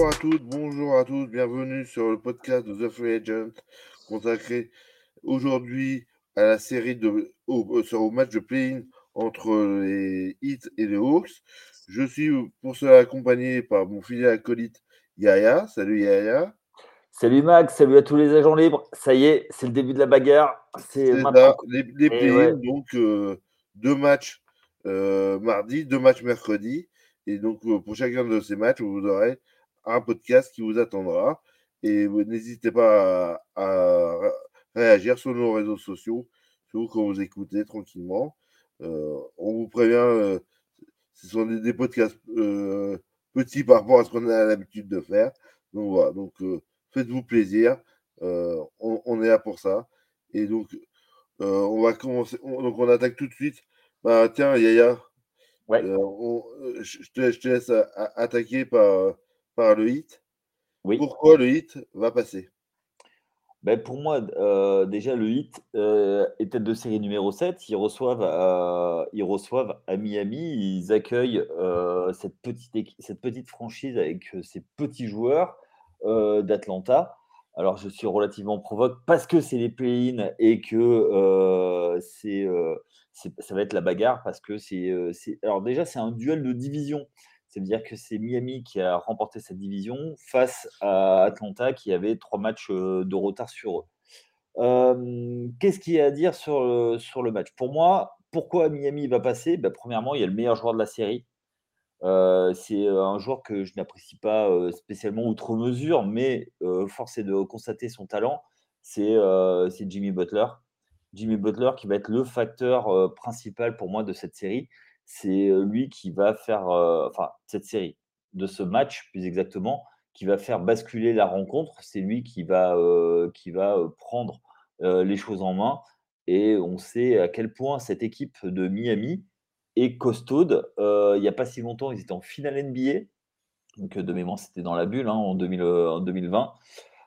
Bonjour à toutes, bonjour à tous, bienvenue sur le podcast de The Free Agent consacré aujourd'hui à la série de au, sur, au match de play-in entre les Heat et les Hawks. Je suis pour cela accompagné par mon fidèle acolyte Yaya. Salut Yaya. Salut Max, salut à tous les agents libres. Ça y est, c'est le début de la bagarre. C'est maintenant. Les, les play donc euh, deux matchs euh, mardi, deux matchs mercredi. Et donc, euh, pour chacun de ces matchs, vous aurez un podcast qui vous attendra. Et n'hésitez pas à, réagir sur nos réseaux sociaux, surtout quand vous écoutez tranquillement. on vous prévient, ce sont des, podcasts petits par rapport à ce qu'on a l'habitude de faire. Donc voilà, donc faites-vous plaisir. On, est là pour ça. Et donc, on va commencer. donc, on attaque tout de suite. Bah, tiens, Yaya, je, te, laisse attaquer par, par le hit. Oui. Pourquoi le hit va passer? Ben pour moi, déjà, le hit est tête de série numéro 7. Ils reçoivent, à, ils reçoivent à Miami. Ils accueillent cette, petite, cette petite franchise avec ces petits joueurs d'Atlanta. Alors, je suis relativement provoque parce que c'est les play-in et que c'est, ça va être la bagarre parce que c'est. alors, déjà, c'est un duel de division. C'est-à-dire que c'est Miami qui a remporté cette division face à Atlanta qui avait trois matchs de retard sur eux. Qu'est-ce qu'il y a à dire sur le, match? Pour moi, pourquoi Miami va passer? Ben, Premièrement, il y a le meilleur joueur de la série. c'est un joueur que je n'apprécie pas spécialement outre mesure, mais force est de constater son talent. C'est Jimmy Butler. Jimmy Butler qui va être le facteur principal pour moi de cette série c'est lui qui va faire, enfin, cette série, de ce match plus exactement, qui va faire basculer la rencontre. C'est lui qui va, qui va prendre les choses en main. Et on sait à quel point cette équipe de Miami est costaude. il n'y a pas si longtemps, ils étaient en finale NBA. Donc, de mémoire, c'était dans la bulle hein, en, 2020.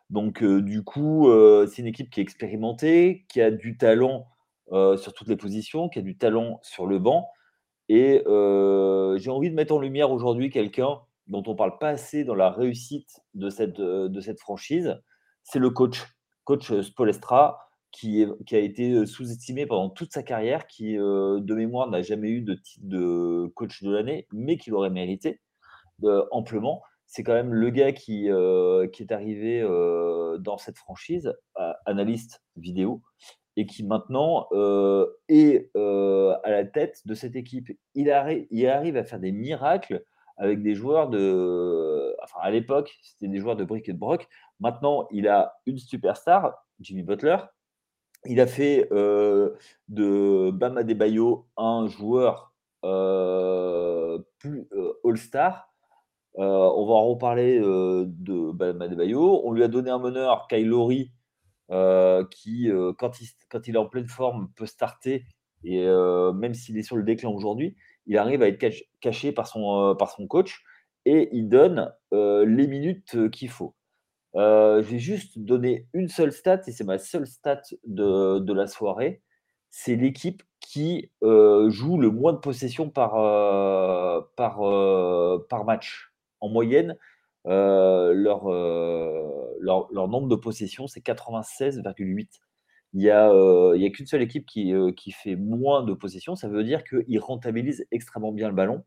Donc, du coup, c'est une équipe qui est expérimentée, qui a du talent sur toutes les positions, qui a du talent sur le banc. Et j'ai envie de mettre en lumière aujourd'hui quelqu'un dont on ne parle pas assez dans la réussite de cette, de cette franchise, c'est le coach, coach Spolestra, qui, qui a été sous-estimé pendant toute sa carrière, qui de mémoire n'a jamais eu de titre de coach de l'année, mais qui l'aurait mérité amplement. C'est quand même le gars qui, qui est arrivé dans cette franchise, analyste vidéo, et qui maintenant est à la tête de cette équipe. Il, arrive à faire des miracles avec des joueurs de. Enfin, à l'époque, c'était des joueurs de brick et de broc. Maintenant, il a une superstar, Jimmy Butler. Il a fait de Bama Bayo un joueur plus All-Star. on va en reparler de Bama Bayo. On lui a donné un meneur, Kylori, euh, qui, euh, quand, il, est en pleine forme, peut starter. Et euh, même s'il est sur le déclin aujourd'hui, il arrive à être caché par son, coach et il donne les minutes qu'il faut. je vais juste donner une seule stat, et c'est ma seule stat de, la soirée. C'est l'équipe qui joue le moins de possession par, par match. En moyenne, leur, leur, nombre de possessions, c'est 96,8. Il n'y a, a qu'une seule équipe qui, qui, fait moins de possessions. Ça veut dire qu'ils rentabilisent extrêmement bien le ballon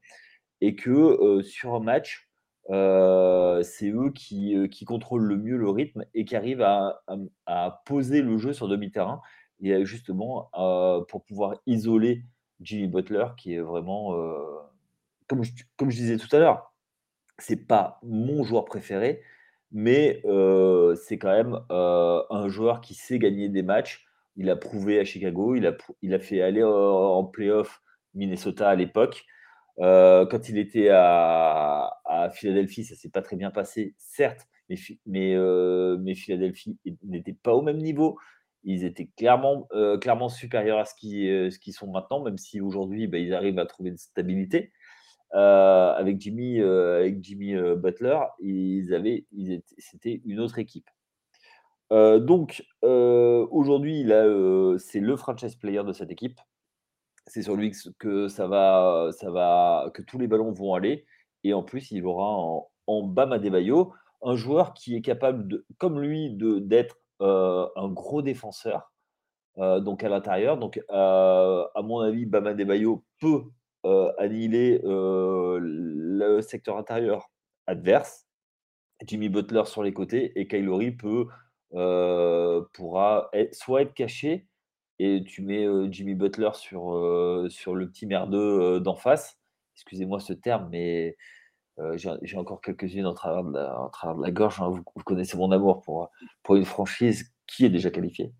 et que sur un match, c'est eux qui, qui, contrôlent le mieux le rythme et qui arrivent à, à, poser le jeu sur demi-terrain et justement pour pouvoir isoler Jimmy Butler qui est vraiment, comme, comme je disais tout à l'heure, c'est pas mon joueur préféré, mais c'est quand même un joueur qui sait gagner des matchs. Il a prouvé à Chicago, il a, fait aller en playoff Minnesota à l'époque. quand il était à, Philadelphie, ça s'est pas très bien passé, certes, mais, Philadelphie n'était pas au même niveau. Ils étaient clairement, supérieurs à ce qu'ils sont maintenant, même si aujourd'hui, bah, ils arrivent à trouver une stabilité. Euh, avec Jimmy, euh, avec Jimmy euh, Butler, ils avaient, c'était une autre équipe. donc aujourd'hui, c'est le franchise player de cette équipe. C'est sur lui que ça va, ça va, que tous les ballons vont aller. Et en plus, il aura en Bama Debayo, un joueur qui est capable, de, comme lui, d'être un gros défenseur, donc à l'intérieur. Donc, à mon avis, Bama Debayo peut annihiler le secteur intérieur adverse. Jimmy Butler sur les côtés et Kylori peut pourra soit être caché et tu mets Jimmy Butler sur, sur le petit merdeux d'en face. Excusez-moi ce terme, mais j'ai encore quelques-unes en travers de la, de la gorge. Hein. Vous, connaissez mon amour pour, pour une franchise qui est déjà qualifiée.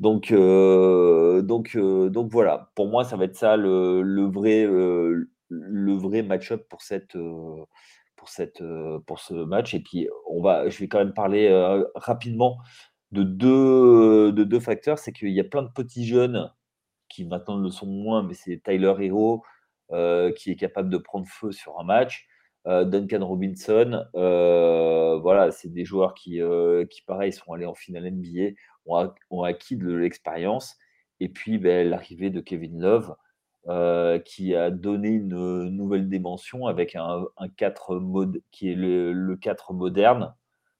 Donc, donc, donc voilà, pour moi, ça va être ça le, vrai, le vrai match-up pour cette, pour, cette, pour ce match. Et puis, on va, je vais quand même parler rapidement de deux, de deux facteurs. C'est qu'il y a plein de petits jeunes qui maintenant le sont moins, mais c'est Tyler Hero qui est capable de prendre feu sur un match. Duncan Robinson, voilà, c'est des joueurs qui, qui, pareil, sont allés en finale NBA, ont, acquis de l'expérience. Et puis, ben, l'arrivée de Kevin Love, euh, qui a donné une nouvelle dimension avec un, 4 mode, qui est le, 4 moderne,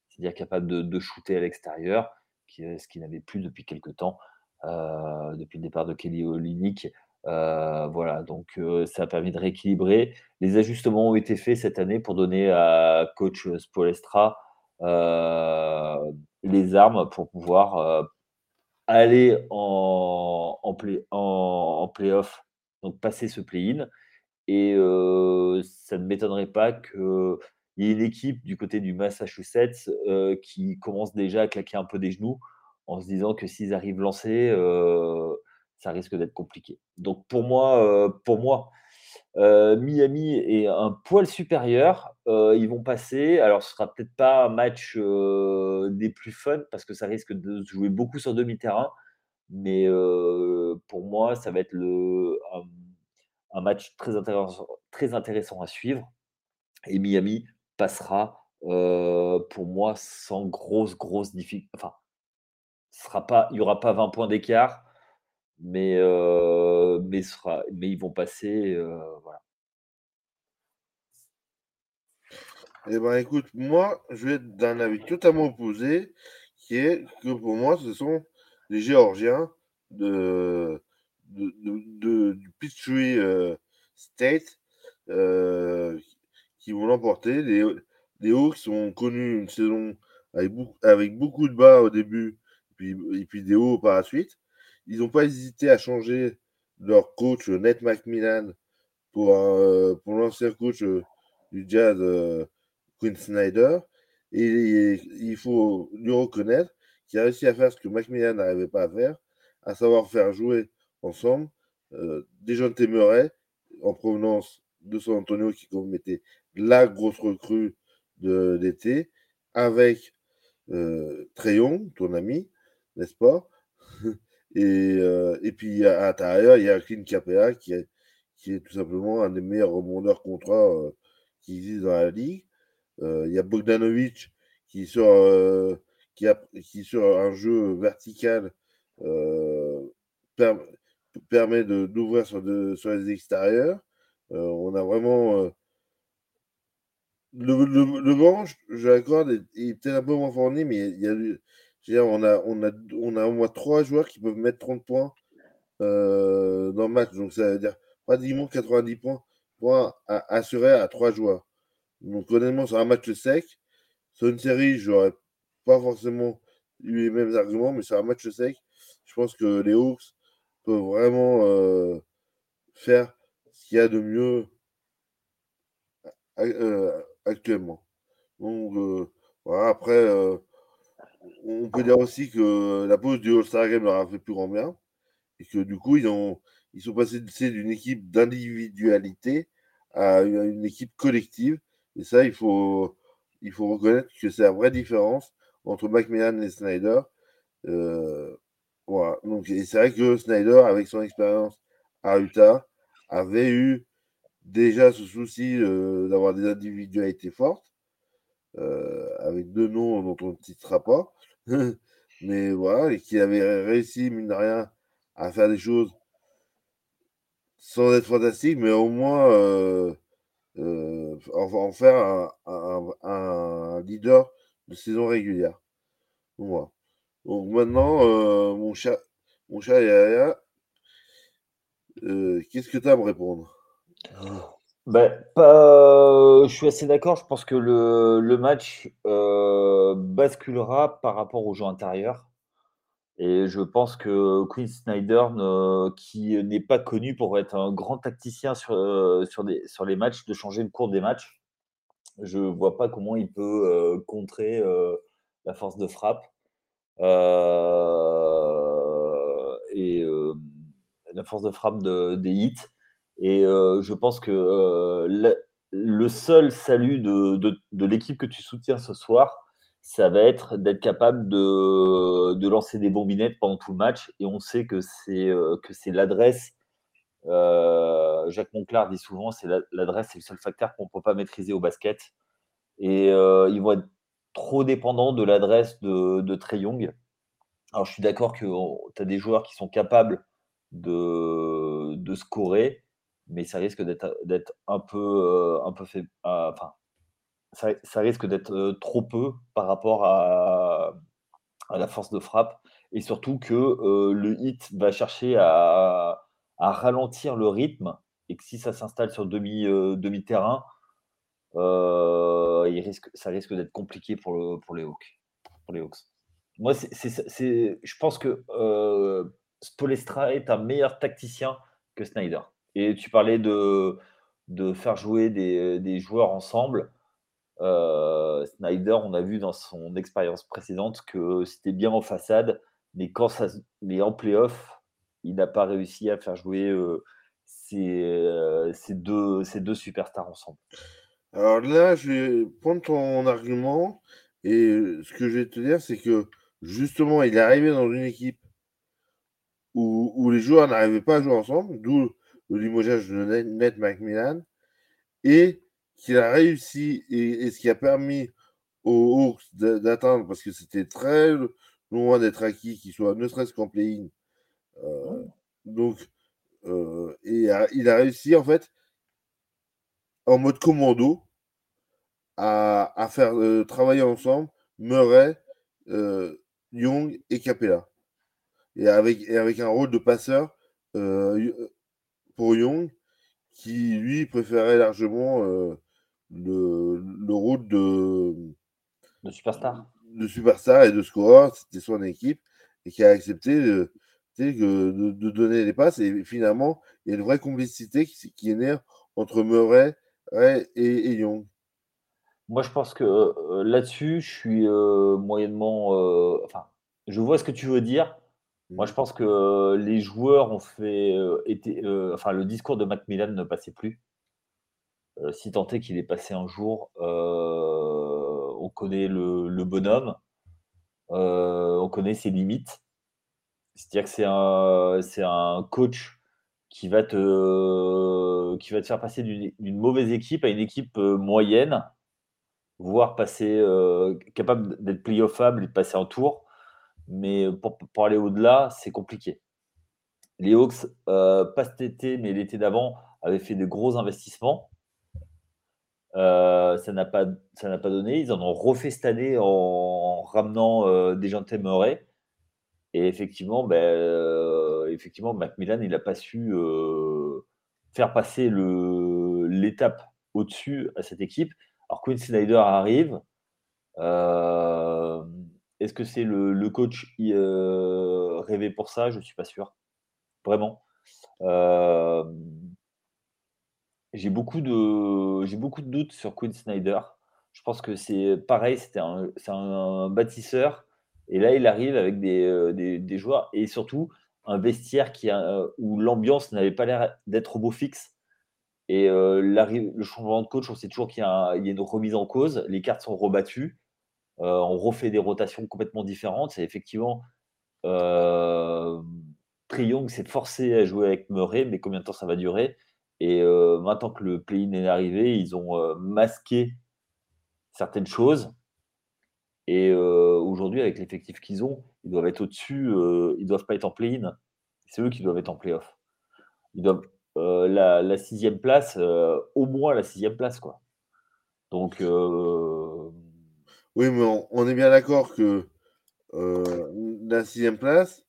c'est-à-dire capable de, shooter à l'extérieur, ce qu'il n'avait plus depuis quelques temps, euh, depuis le départ de Kelly Olynyk. Euh, voilà, donc ça a permis de rééquilibrer. Les ajustements ont été faits cette année pour donner à coach Spolestra les armes pour pouvoir aller en, en, play, en, playoff donc passer ce play-in. Et ça ne m'étonnerait pas qu'il y ait une équipe du côté du Massachusetts qui commence déjà à claquer un peu des genoux en se disant que s'ils arrivent lancés, ça risque d'être compliqué. Donc pour moi, pour moi Miami est un poil supérieur. ils vont passer. Alors, ce sera peut-être pas un match des plus fun parce que ça risque de se jouer beaucoup sur demi-terrain. Mais pour moi, ça va être le, un, match très intéressant, très intéressant à suivre. Et Miami passera, pour moi, sans grosse, grosse difficulté. Enfin, sera pas, il n'y aura pas 20 points d'écart, mais, mais, ils vont passer. voilà. Eh ben, écoute, moi, je vais être d'un avis totalement opposé, qui est que pour moi, ce sont les Géorgiens de, du euh, State qui vont l'emporter. Les, les Hawks ont connu une saison avec beaucoup, de bas au début puis, et puis des hauts par la suite. Ils n'ont pas hésité à changer leur coach Ned McMillan pour, pour l'ancien coach du Jazz Quinn Snyder. Et il faut lui reconnaître qui a réussi à faire ce que Macmillan n'arrivait pas à faire, à savoir faire jouer ensemble euh, des jeunes téméraires en provenance de San Antonio qui était la grosse recrue d'été, avec euh, Trayon, ton ami, n'est-ce pas? et, euh, et, puis à l'intérieur, il y a Clint Capella qui est, qui est tout simplement un des meilleurs rebondeurs contrats euh, qui existent dans la ligue. Euh, il y a Bogdanovic qui sort qui, sur un jeu vertical euh, permet d'ouvrir sur, sur, les extérieurs. Euh, on a vraiment. Euh, le, le, le banc, je l'accorde, est, peut-être un peu moins fourni, mais il y a, on, a, au moins trois joueurs qui peuvent mettre 30 points dans le match. Donc ça veut dire pratiquement 90 points, points assurés à trois joueurs. Donc honnêtement, sur un match sec, sur une série, j'aurais pas forcément eu les mêmes arguments, mais c'est un match sec. Je pense que les Hawks peuvent vraiment euh, faire ce qu'il y a de mieux euh, actuellement. Donc, euh, voilà, après, on peut dire aussi que la pause du All-Star Game leur a fait plus grand bien. Et que du coup, ils, ont, ils sont passés d'une équipe d'individualité à une équipe collective. Et ça, il faut, reconnaître que c'est la vraie différence entre Macmillan et Snyder. Euh, voilà. Donc, c'est vrai que Snyder, avec son expérience à Utah, avait eu déjà ce souci euh, d'avoir des individualités fortes, avec deux noms dont on ne citera pas, mais voilà, et qui avait réussi, mine de rien, à faire des choses sans être fantastique, mais au moins en, faire un, leader de saison régulière. Donc, maintenant, mon chat, mon chat qu'est-ce que tu as à me répondre? Ben, pas, je suis assez d'accord. Je pense que le, match basculera par rapport au jeu intérieur. Et je pense que Quinn Snyder, qui n'est pas connu pour être un grand tacticien sur, des, sur les matchs, de changer le cours des matchs, je ne vois pas comment il peut contrer la force de frappe. et la force de frappe des hits. Et je pense que le, seul salut de, de l'équipe que tu soutiens ce soir, ça va être d'être capable de, de, lancer des bombinettes pendant tout le match. Et on sait que c'est euh, l'adresse. Euh, Jacques Monclar dit souvent, c'est l'adresse, c'est le seul facteur qu'on ne peut pas maîtriser au basket. Et euh, ils vont être trop dépendants de l'adresse de, de Trey Young. Alors je suis d'accord que tu as des joueurs qui sont capables de, de scorer, mais ça risque d'être un peu, un peu fait, enfin, ça, risque d'être trop peu par rapport à, la force de frappe. Et surtout que le hit va chercher à, ralentir le rythme et que si ça s'installe sur demi, demi-terrain, il risque, ça risque d'être compliqué pour, pour, les Hawks, pour les Hawks. Moi, je pense que Spolestra est un meilleur tacticien que Snyder. Et tu parlais de, de faire jouer des, des joueurs ensemble. Euh, Snyder, on a vu dans son expérience précédente que c'était bien en façade, mais quand ça, mais en playoff, il n'a pas réussi à faire jouer euh, euh, ces, deux, ces deux superstars ensemble. Alors là, je vais prendre ton argument et ce que je vais te dire, c'est que justement, il est arrivé dans une équipe où, les joueurs n'arrivaient pas à jouer ensemble, d'où le limogeage de Ned McMillan. Et qu'il a réussi et, ce qui a permis aux Hawks d'atteindre, parce que c'était très loin d'être acquis, qu'il soit ne serait-ce qu'en play-in. Euh, donc, euh, et il a réussi en fait en mode commando à, faire euh, travailler ensemble Murray, Young et Capella. Et avec, et avec un rôle de passeur pour Young qui lui préférait largement le, le rôle de, de superstar. De superstar et de scoreur, c'était son équipe, et qui a accepté de, de, donner les passes. Et finalement, il y a une vraie complicité qui, qui est née entre Murray et, et, Young. Moi, je pense que euh, là-dessus, je suis euh, moyennement. Euh, enfin, je vois ce que tu veux dire. Moi, je mmh. pense que les joueurs ont fait. Été, enfin, le discours de Macmillan ne passait plus. Euh, si tant est qu'il est passé un jour, euh, on connaît le, bonhomme, euh, on connaît ses limites. C'est-à-dire que c'est un, coach qui va te, qui va te faire passer d'une mauvaise équipe à une équipe moyenne, voire passer capable d'être playoffable et de passer un tour. Mais pour, aller au-delà, c'est compliqué. Les Hawks, pas cet été, mais l'été d'avant, avaient fait de gros investissements. Euh, ça n'a pas, pas donné. Ils en ont refait cette année en, ramenant euh, des gens Murray. Et effectivement, ben, euh, effectivement, Macmillan, il n'a pas su faire passer l'étape au-dessus à cette équipe. Alors Quinn Snyder arrive. Est-ce que c'est le, coach rêvé pour ça? Je ne suis pas sûr. Vraiment j'ai beaucoup de beaucoup de doutes sur Quinn Snyder. Je pense que c'est pareil, c'était un, c'est un, bâtisseur et là il arrive avec des, euh, des, des joueurs et surtout un vestiaire qui a, euh, où l'ambiance n'avait pas l'air d'être au beau fixe. Et euh, le changement de coach, on sait toujours qu'il y y a une remise en cause, les cartes sont rebattues, on refait des rotations complètement différentes. C'est effectivement euh, Young s'est forcé à jouer avec Murray, mais combien de temps ça va durer? Et euh, maintenant que le play-in est arrivé, ils ont euh, masqué certaines choses. Et euh, aujourd'hui, avec l'effectif qu'ils ont, ils doivent être au-dessus, ils ne doivent pas être en play-in. C'est eux qui doivent être en play-off. Ils doivent, la, sixième place, au moins la sixième place, quoi. Donc. Oui, mais on, est bien d'accord que la sixième place,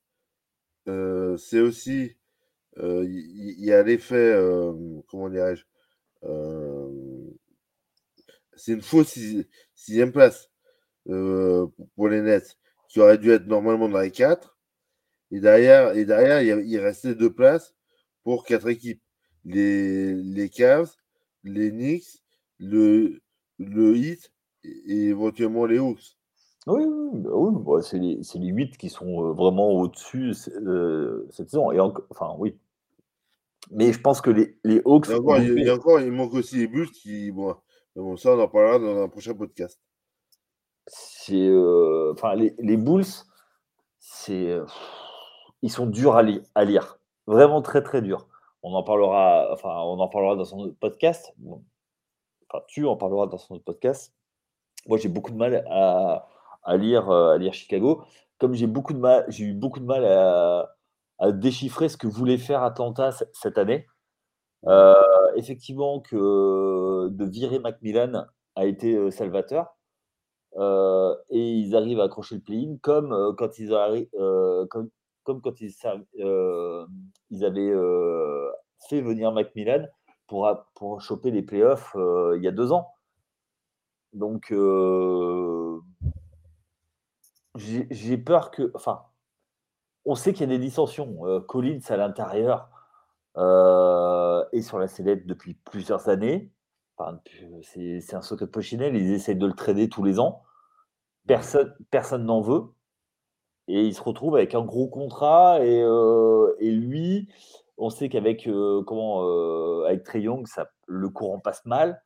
c'est aussi. Il y, a l'effet. comment dirais-je C'est une fausse sixième place pour les Nets, qui aurait dû être normalement dans les quatre. Et derrière, et derrière il, restait deux places pour quatre équipes. Les, les Cavs, les Knicks, le, le Heat et, éventuellement les Hawks. Oui, oui, bah bah, c'est les, les 8 qui sont euh, vraiment au-dessus euh, cette saison. Et enfin, oui. Mais je pense que les, les Hawks. il, encore, manque aussi les Bulls qui. Bon, bon, ça, on en parlera dans un prochain podcast. C'est. Euh, enfin, les, les Bulls, c'est. ils sont durs à, à, lire. Vraiment très, très durs. On en parlera, enfin, on en parlera dans son podcast. Enfin, tu en parleras dans son autre podcast. Moi, j'ai beaucoup de mal à, à lire, euh, à lire Chicago. Comme j'ai beaucoup de mal, j'ai eu beaucoup de mal à, à, déchiffrer ce que voulait faire Atlanta cette année. Euh, effectivement, que de virer Macmillan a été euh, salvateur. et ils arrivent à accrocher le play-in comme quand ils arrivent, comme, comme, quand ils, ils avaient fait venir Macmillan pour, pour choper les playoffs il y a deux ans. Donc, j'ai peur que. Enfin, on sait qu'il y a des dissensions. Euh, Collins à l'intérieur euh, est sur la sellette depuis plusieurs années. C'est un secret de Pochinelle. Ils essayent de le trader tous les ans. Personne personne n'en veut. Et il se retrouve avec un gros contrat. Et, euh, et lui, on sait qu'avec euh, comment euh, avec Trey Young, ça, le courant passe mal.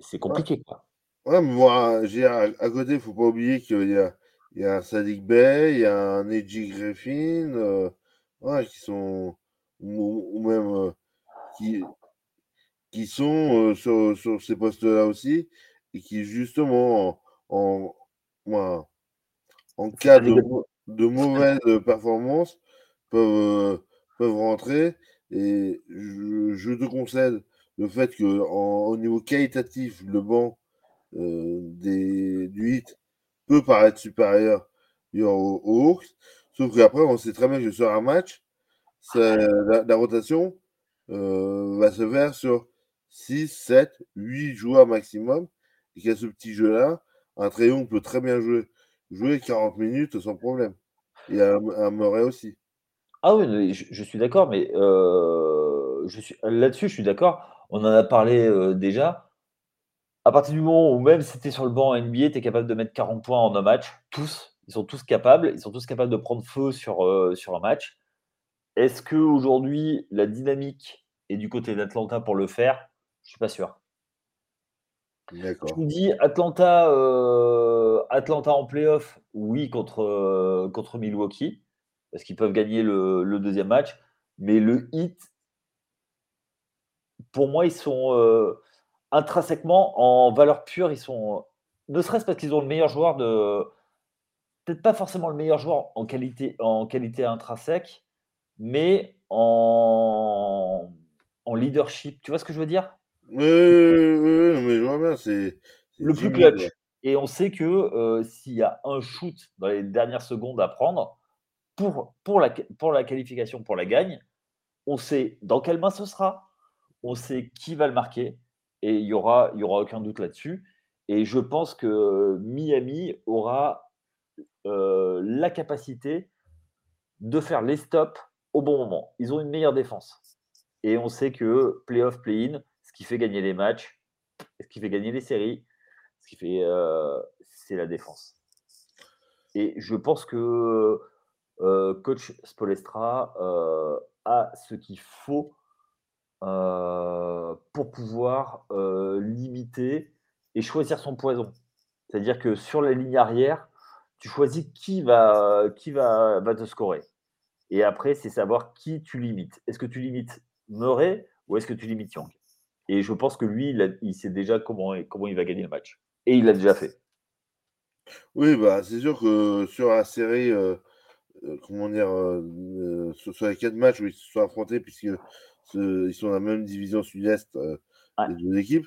C'est compliqué. Quoi. Ouais, mais moi, j'ai à, côté, il ne faut pas oublier qu'il y a, il y a un Sadik Bey, il y a un Edgy Griffin, euh, ouais, qui sont, ou, même, euh, qui, qui sont euh, sur, sur, ces postes-là aussi, et qui, justement, en, en, en cas de, de mauvaise performance, peuvent, peuvent rentrer. Et je, je te concède le fait que au niveau qualitatif, le banc euh, des, du hit peut paraître supérieur aux, Hawks. Sauf qu'après, on sait très bien que sur un match, la, rotation euh, va se faire sur 6, 7, 8 joueurs maximum. Et qu'à ce petit jeu-là, un Tréon peut très bien jouer, jouer 40 minutes sans problème. Et un, un Murray aussi. Ah oui, je, suis d'accord, mais euh, là-dessus, je suis d'accord. On en a parlé euh, déjà à partir du moment où même si tu es sur le banc NBA, tu es capable de mettre 40 points en un match, tous, ils sont tous capables, ils sont tous capables de prendre feu sur, euh, sur un match. Est-ce qu'aujourd'hui, la dynamique est du côté d'Atlanta pour le faire? Je ne suis pas sûr. Je vous dis Atlanta, euh, Atlanta en playoff, oui, contre, euh, contre Milwaukee, parce qu'ils peuvent gagner le, le, deuxième match. Mais le hit, pour moi, ils sont intrinsèquement, en valeur pure, ils sont. Ne serait-ce parce qu'ils ont le meilleur joueur de. Peut-être pas forcément le meilleur joueur en qualité, en qualité intrinsèque, mais en, en leadership. Tu vois ce que je veux dire? Oui, mais je vois bien, c'est. Le plus clutch. Et on sait que euh, s'il y a un shoot dans les dernières secondes à prendre pour, pour, la, pour la qualification, pour la gagne, on sait dans quelle main ce sera, on sait qui va le marquer, et il n'y aura, y aura aucun doute là-dessus. Et je pense que Miami aura euh, la capacité de faire les stops au bon moment. Ils ont une meilleure défense. Et on sait que playoff, play-in, ce qui fait gagner les matchs, ce qui fait gagner les séries, ce qui fait, euh, c'est la défense. Et je pense que euh, coach Spolestra a ce qu'il faut pour pouvoir euh, limiter et choisir son poison. C'est-à-dire que sur la ligne arrière, tu choisis qui va, qui va, te scorer. Et après, c'est savoir qui tu limites. Est-ce que tu limites Murray ou est-ce que tu limites Young? Et je pense que lui, il, sait déjà comment, comment il va gagner le match. Et il l'a déjà fait. Oui, bah, c'est sûr que sur la série, euh, comment dire, sur, les quatre matchs où ils se sont affrontés, puisque ils sont dans la même division sud-est, les deux équipes.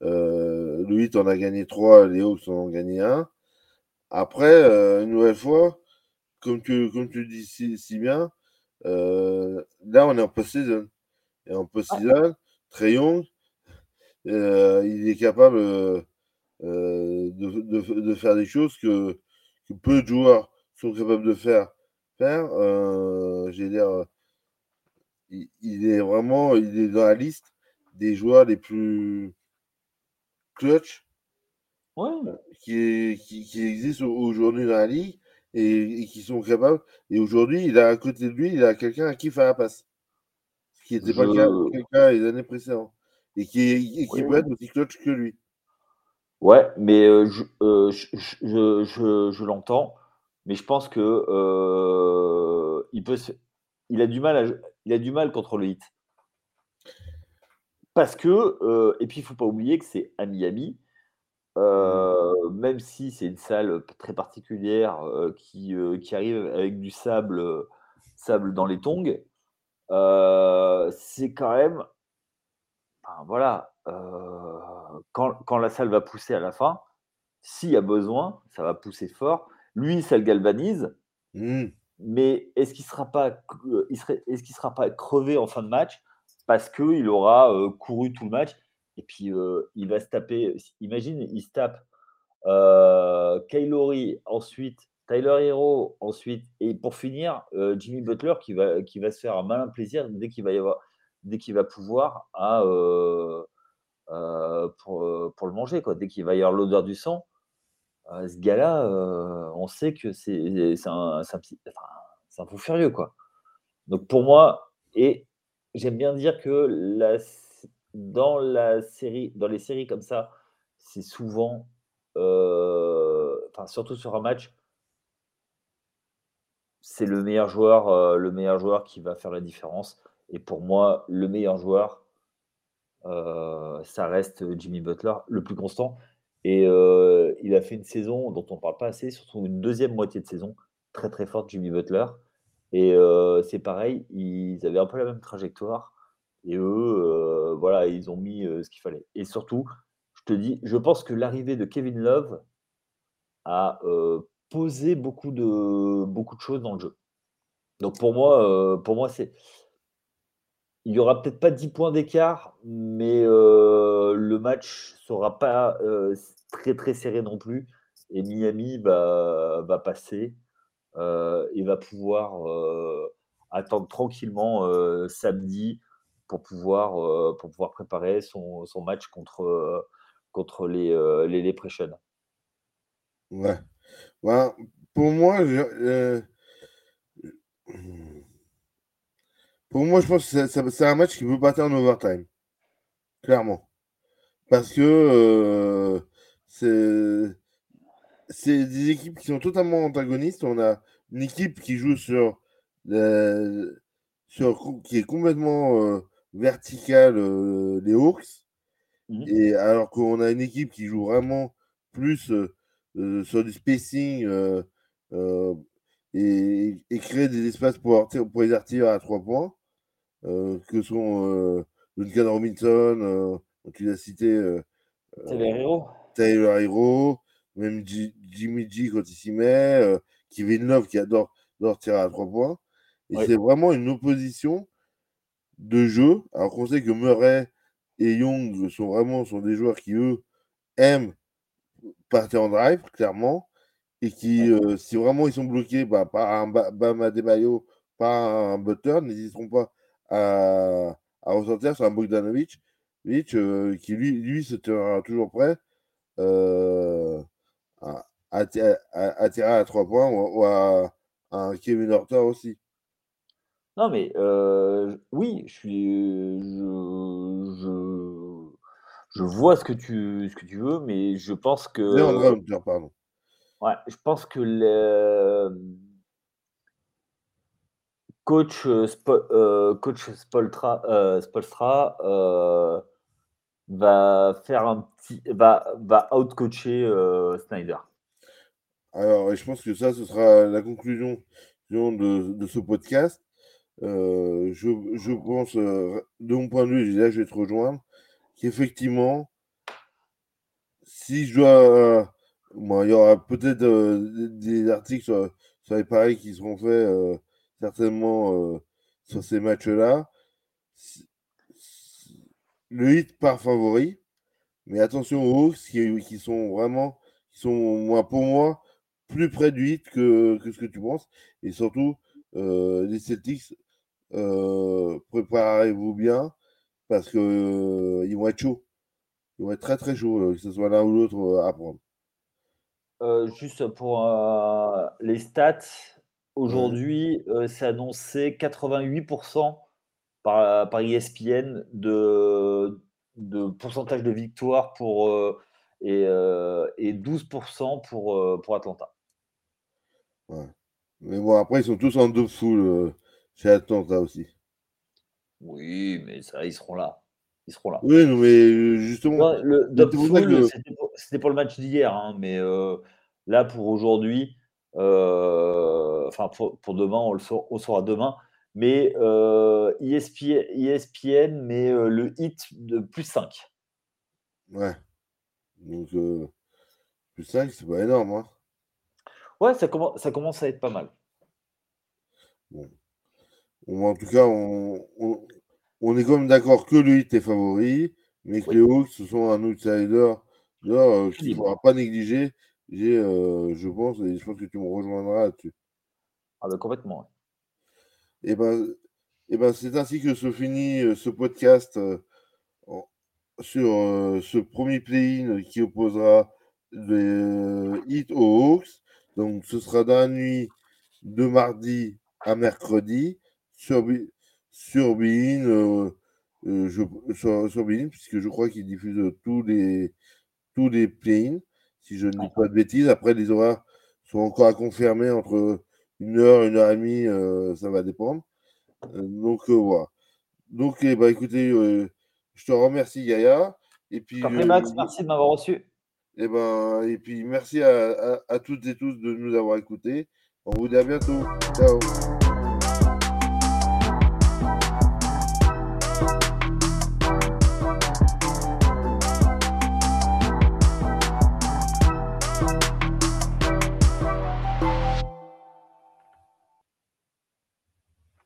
le 8 en a gagné 3, les Hawks en ont gagné 1. Après, une nouvelle fois, comme tu, comme tu dis si, bien, là, on est en post-season. Et en post-season, Trey Young, il est capable de, de, faire des choses que, que peu de joueurs sont capables de faire. faire J'ai dire, il, est vraiment il est dans la liste des joueurs les plus clutch qui, qui, existent aujourd'hui dans la ligue et, qui sont capables. Et aujourd'hui, il a à côté de lui, il a quelqu'un à qui faire la passe. Ce qui n'était pas le cas, les années précédentes. Et qui, qui peut être aussi clutch que lui. Ouais, mais euh, euh, je, je, je, je l'entends, mais je pense que euh, il peut il a du mal à, il a du mal contre le hit. Parce que, et puis il ne faut pas oublier que c'est à Miami, mmh. même si c'est une salle très particulière qui, qui arrive avec du sable, sable dans les tongs, c'est quand même, voilà, quand, quand, la salle va pousser à la fin, s'il y a besoin, ça va pousser fort. Lui, ça le galvanise. Mmh. Mais est-ce qu'il sera, pas, qu sera pas crevé en fin de match parce qu'il aura couru tout le match et puis il va se taper. Imagine, il se tape euh, Kaylori, ensuite Tyler Hero, ensuite, et pour finir, Jimmy Butler qui va, se faire un malin plaisir dès qu'il va y avoir, dès qu'il va pouvoir à, pour, le manger, dès qu'il va y avoir l'odeur du sang. Euh, ce gars-là, euh, on sait que c'est un, un, fou furieux. Quoi. Donc pour moi, et j'aime bien dire que dans, les séries comme ça, c'est souvent, euh, surtout sur un match, c'est joueur, le meilleur joueur qui va faire la différence. Et pour moi, le meilleur joueur, ça reste Jimmy Butler, le plus constant. Et il a fait une saison dont on ne parle pas assez, surtout une deuxième moitié de saison, très très forte, Jimmy Butler. Et c'est pareil, ils avaient un peu la même trajectoire. Et eux, voilà, ils ont mis ce qu'il fallait. Et surtout, je te dis, je pense que l'arrivée de Kevin Love a posé beaucoup de, beaucoup de choses dans le jeu. Donc pour moi, pour moi c'est il n'y aura peut-être pas 10 points d'écart, mais euh, le match ne sera pas euh, très très serré non plus. Et Miami va, passer euh, et va pouvoir attendre tranquillement samedi pour pouvoir, préparer son, match contre, les, les ouais. Pour moi, pour moi, je pense que c'est un match qui peut battre en overtime. Clairement. Parce que euh, c'est des équipes qui sont totalement antagonistes. On a une équipe qui joue sur, sur qui est complètement euh, verticale, euh, les Hawks. Mmh. Et alors qu'on a une équipe qui joue vraiment plus sur du spacing et, et, créer des espaces pour, pour les tirs à trois points. Euh, que sont euh, Duncan Robinson, euh, tu l'as cité. Taylor Hero. Même Jimmy G quand il s'y met, Kevin Love qui adore, adore tirer à trois points. Et c'est vraiment une opposition de jeu. Alors qu'on sait que Murray et Young sont vraiment sont des joueurs qui, eux, aiment partir en drive, clairement. Et qui, si vraiment ils sont bloqués bah, par un Bama Debayo, par un Butter, n'hésiteront pas à, à ressortir sur un Bogdanovic euh, qui lui, lui se tiendra toujours prêt euh, à, à, tirer à trois points ou, à, un Kevin Horter aussi. Non, mais euh, oui, je suis. Je, je, je, vois ce que, tu, ce que tu veux, mais je pense que. pardon. Ouais, je pense que le coach, euh, euh, coach Spoltra, euh, Spolstra va faire un petit, va, va outcoacher Snyder. Alors, je pense que ça, ce sera la conclusion de, ce podcast. je, je, pense, de mon point de vue, là je vais te rejoindre, qu'effectivement, si je dois. il y aura peut-être des articles sur, sur, les paris qui seront faits certainement sur ces matchs-là. Le hit par favori, mais attention aux Hawks qui, sont vraiment, qui sont moi, pour moi plus près du hit que, ce que tu penses. Et surtout, euh, les Celtics, euh, préparez-vous bien parce euh, ils vont être chauds. Ils vont être très très chauds, que ce soit l'un ou l'autre à prendre. juste pour les stats, aujourd'hui, c'est annoncé 88% par, par ESPN de, de pourcentage de victoire pour, et, et 12% pour, pour Atlanta. Mais bon, après, ils sont tous en dessous euh, chez Atlanta aussi. Oui, mais ça, ils seront là. Ils seront là. Oui, mais euh, justement. le c'était pour, le match d'hier, hein, mais euh, là, pour aujourd'hui, enfin, pour, demain, on le saura, demain. Mais ESPN, ESPN met le hit de plus 5. Ouais. Donc, plus 5, c'est pas énorme. Hein. Ouais, ça commence, ça commence à être pas mal. Bon. en tout cas, on, on, est quand même d'accord que le hit est favori, mais que les Hawks, ce sont un outsider euh, qu'il ne faudra pas négliger. Euh, je pense, et je pense que tu me rejoindras là-dessus. Ah ben complètement. Et eh ben, et eh ben c'est ainsi que se finit euh, ce podcast sur ce premier play-in qui opposera les Hit aux Hawks. Donc, ce sera dans la nuit de mardi à mercredi sur, sur Bein, euh, euh, sur, puisque je crois qu'il diffuse tous les, tous les play si je ne dis pas de bêtises. Après, les horaires sont encore à confirmer entre une heure, une heure et demie, euh, ça va dépendre. donc, voilà. Donc, eh ben, écoutez, je te remercie, Gaïa. Et puis, Max, merci de m'avoir reçu. Et, eh ben, et puis merci à, à, à toutes et tous de nous avoir écoutés. On vous dit à bientôt. Ciao.